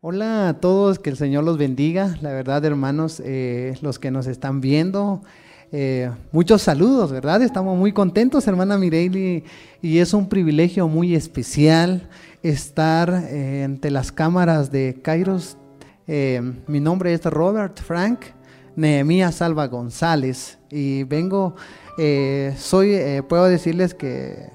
Hola a todos, que el Señor los bendiga. La verdad, hermanos, eh, los que nos están viendo, eh, muchos saludos, ¿verdad? Estamos muy contentos, hermana Mireille, y es un privilegio muy especial estar eh, ante las cámaras de Kairos. mi nombre es Robert Frank Nehemías Salva González y vengo, soy, puedo decirles que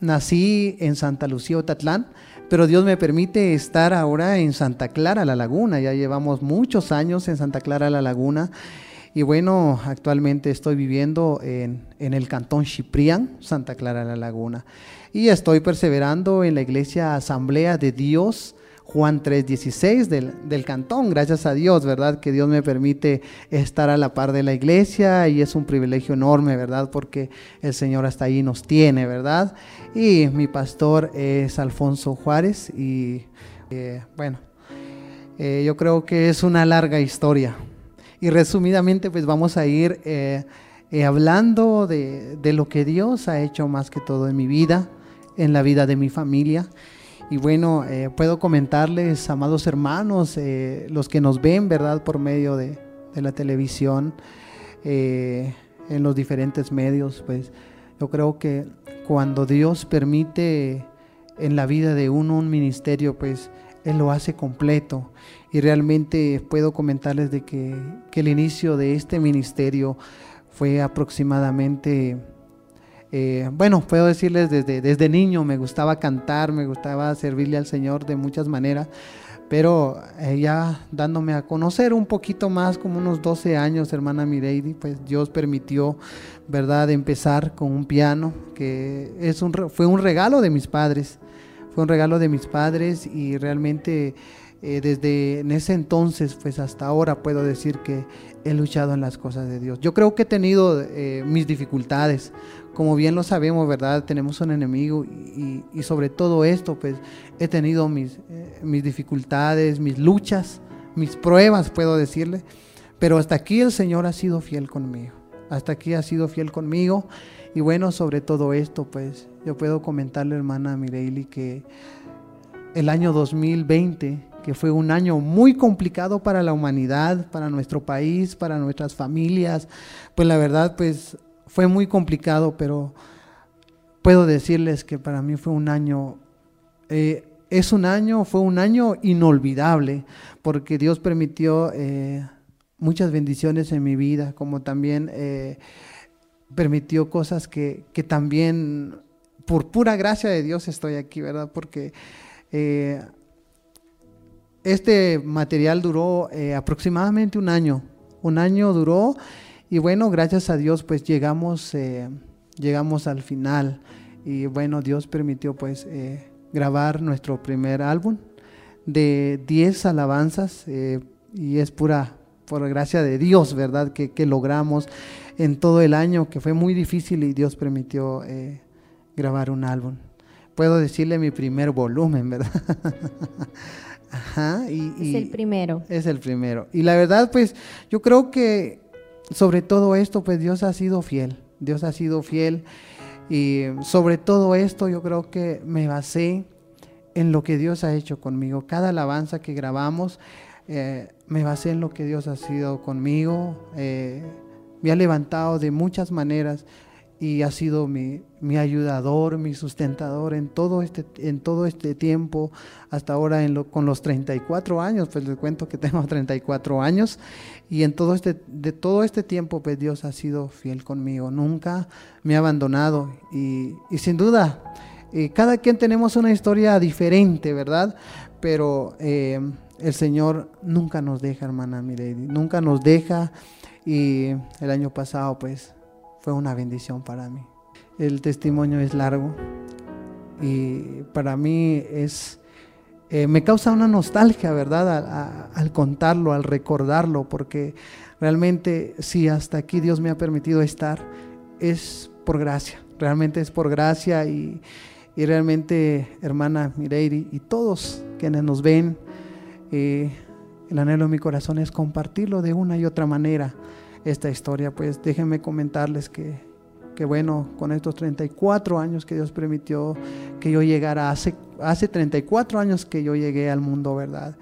nací en Santa Lucía, Otatlán pero Dios me permite estar ahora en Santa Clara, la Laguna. Ya llevamos muchos años en Santa Clara, la Laguna. Y bueno, actualmente estoy viviendo en, en el cantón Chiprián, Santa Clara, la Laguna. Y estoy perseverando en la iglesia Asamblea de Dios Juan 3:16 del, del cantón. Gracias a Dios, ¿verdad? Que Dios me permite estar a la par de la iglesia y es un privilegio enorme, ¿verdad? Porque el Señor hasta ahí nos tiene, ¿verdad? Y mi pastor es Alfonso Juárez y eh, bueno, eh, yo creo que es una larga historia. Y resumidamente, pues vamos a ir eh, hablando de, de lo que Dios ha hecho más que todo en mi vida, en la vida de mi familia. Y bueno, eh, puedo comentarles, amados hermanos, eh, los que nos ven, ¿verdad? Por medio de, la televisión, eh, en los diferentes medios, pues yo creo que cuando Dios permite en la vida de uno un ministerio, pues Él lo hace completo. Y realmente puedo comentarles de que, que el inicio de este ministerio fue aproximadamente eh, bueno, puedo decirles desde, desde niño me gustaba cantar, me gustaba servirle al Señor de muchas maneras, pero eh, ya dándome a conocer un poquito más, como unos 12 años, hermana Mireidi, pues Dios permitió, ¿verdad?, empezar con un piano, que es un, fue un regalo de mis padres, fue un regalo de mis padres y realmente eh, desde en ese entonces, pues hasta ahora puedo decir que he luchado en las cosas de Dios. Yo creo que he tenido mis dificultades, como bien lo sabemos, ¿verdad? Tenemos un enemigo y, sobre todo esto, pues he tenido mis, eh, mis dificultades, mis luchas, mis pruebas, puedo decirle, pero hasta aquí el Señor ha sido fiel conmigo, hasta aquí ha sido fiel conmigo y bueno, sobre todo esto, pues yo puedo comentarle, hermana Mireili, que el año 2020, que fue un año muy complicado para la humanidad, para nuestro país, para nuestras familias, pues la verdad, pues fue muy complicado, pero puedo decirles que para mí fue un año, eh, es un año, fue un año inolvidable, porque Dios permitió eh, muchas bendiciones en mi vida, como también eh, permitió cosas que, que, también, por pura gracia de Dios estoy aquí, ¿verdad? Porque este material duró aproximadamente un año, un año duró y bueno, gracias a Dios pues llegamos, eh, llegamos al final y bueno, Dios permitió pues eh, grabar nuestro primer álbum de 10 alabanzas eh, y es pura, por gracia de Dios, ¿verdad? Que, que, logramos en todo el año, que fue muy difícil y Dios permitió grabar un álbum. Puedo decirle mi primer volumen, ¿verdad? Ajá, y, es el primero. Es el primero. Y la verdad, pues yo creo que sobre todo esto, pues Dios ha sido fiel. Dios ha sido fiel. Y sobre todo esto yo creo que me basé en lo que Dios ha hecho conmigo. Cada alabanza que grabamos, eh, me basé en lo que Dios ha sido conmigo. Eh, me ha levantado de muchas maneras y ha sido mi, mi, ayudador, mi sustentador en todo este, en todo este tiempo, hasta ahora en lo, con los 34 años, pues les cuento que tengo 34 años, y en todo este, de todo este tiempo, pues Dios ha sido fiel conmigo, nunca me ha abandonado, y, y sin duda, eh, cada quien tenemos una historia diferente, ¿verdad? Pero eh, el Señor nunca nos deja, hermana Miredi, nunca nos deja, y el año pasado, pues, fue una bendición para mí. El testimonio es largo y para mí es, eh, me causa una nostalgia, ¿verdad? Al, contarlo, al recordarlo, porque realmente si hasta aquí Dios me ha permitido estar, es por gracia, realmente es por gracia y, realmente, hermana Mireiri y todos quienes nos ven, eh, el anhelo de mi corazón es compartirlo de una y otra manera esta historia, pues déjenme comentarles que, que bueno, con estos 34 años que Dios permitió que yo llegara hace hace 34 años que yo llegué al mundo, ¿verdad?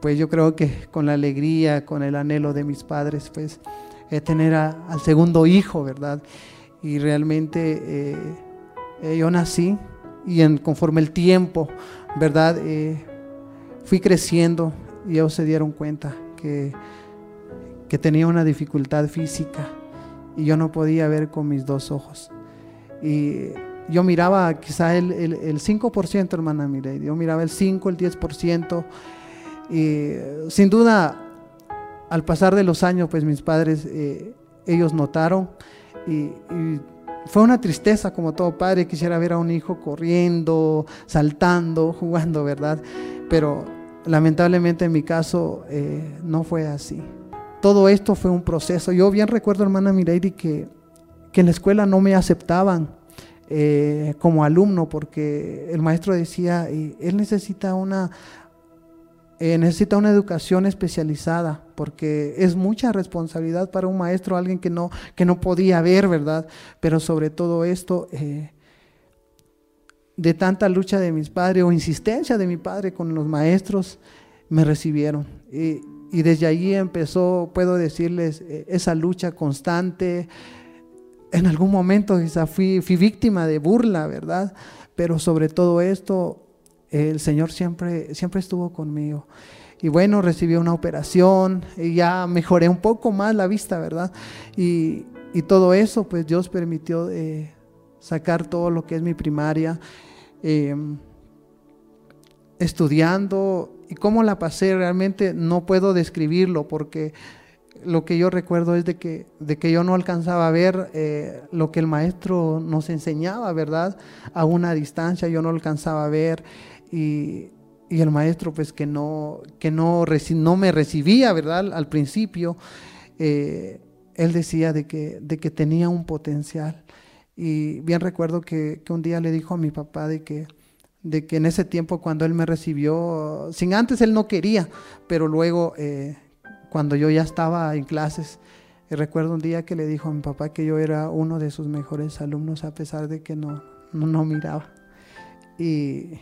Pues yo creo que con la alegría, con el anhelo de mis padres, pues tener al segundo hijo, ¿verdad? Y realmente eh, eh, yo nací y en, conforme el tiempo, ¿verdad? Eh, fui creciendo y ellos se dieron cuenta que, que tenía una dificultad física y yo no podía ver con mis dos ojos. Y yo miraba quizá el, el, el 5%, hermana mire, yo miraba el 5, el 10%. Y sin duda, al pasar de los años, pues mis padres, eh, ellos notaron y, fue una tristeza como todo padre, quisiera ver a un hijo corriendo, saltando, jugando, ¿verdad? Pero lamentablemente en mi caso eh, no fue así. Todo esto fue un proceso. Yo bien recuerdo, hermana Mireidi, que, que en la escuela no me aceptaban eh, como alumno porque el maestro decía, él necesita una, eh, necesita una educación especializada, porque es mucha responsabilidad para un maestro, alguien que no, que no podía ver, ¿verdad? Pero sobre todo esto, eh, de tanta lucha de mis padres o insistencia de mi padre con los maestros, me recibieron. Y desde allí empezó, puedo decirles, eh, esa lucha constante. En algún momento quizá fui, víctima de burla, ¿verdad? Pero sobre todo esto, el Señor siempre, siempre estuvo conmigo. Y bueno, recibí una operación y ya mejoré un poco más la vista, ¿verdad? Y, todo eso, pues Dios permitió sacar todo lo que es mi primaria, em, estudiando. Y cómo la pasé, realmente no puedo describirlo porque lo que yo recuerdo es de que, de que yo no alcanzaba a ver eh, lo que el maestro nos enseñaba, ¿verdad? A una distancia, yo no alcanzaba a ver y, el maestro pues que no, que no, no me recibía, ¿verdad? Al principio, eh, él decía de que, de que tenía un potencial. Y bien recuerdo que, un día le dijo a mi papá de que, de que en ese tiempo cuando él me recibió, sin antes él no quería, pero luego eh, cuando yo ya estaba en clases, eh, recuerdo un día que le dijo a mi papá que yo era uno de sus mejores alumnos a pesar de que no, no, no miraba. Y,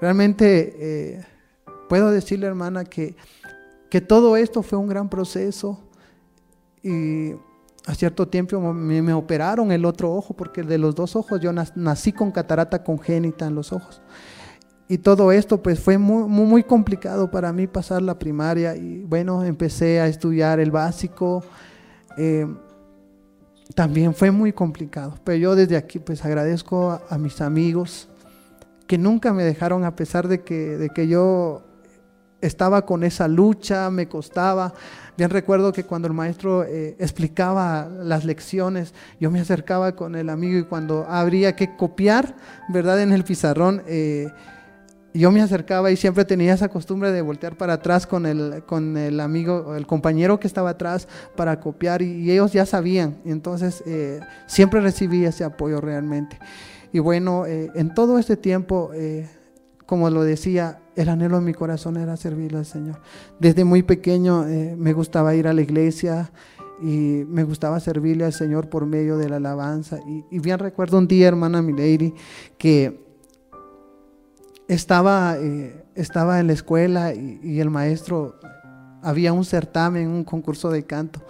Realmente eh, puedo decirle, hermana, que, que todo esto fue un gran proceso y a cierto tiempo me, operaron el otro ojo porque de los dos ojos yo nací con catarata congénita en los ojos. Y todo esto pues fue muy, muy, complicado para mí pasar la primaria y bueno, empecé a estudiar el básico. Eh, también fue muy complicado, pero yo desde aquí pues agradezco a mis amigos, que nunca me dejaron a pesar de que, de que yo estaba con esa lucha, me costaba. Bien recuerdo que cuando el maestro eh, explicaba las lecciones, yo me acercaba con el amigo y cuando habría que copiar, ¿verdad? En el pizarrón, eh, yo me acercaba y siempre tenía esa costumbre de voltear para atrás con el, con el amigo, el compañero que estaba atrás para copiar y, ellos ya sabían. Entonces, eh, siempre recibí ese apoyo realmente. Y bueno, en todo este tiempo, como lo decía, el anhelo en mi corazón era servirle al Señor. Desde muy pequeño eh, me gustaba ir a la iglesia y me gustaba servirle al Señor por medio de la alabanza. Y, bien recuerdo un día, hermana Milady, que estaba, estaba en la escuela y, y el maestro, había un certamen, un concurso de canto,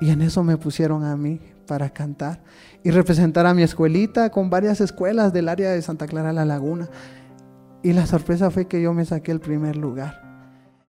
y en eso me pusieron a mí para cantar y representar a mi escuelita con varias escuelas del área de Santa Clara La Laguna. Y la sorpresa fue que yo me saqué el primer lugar.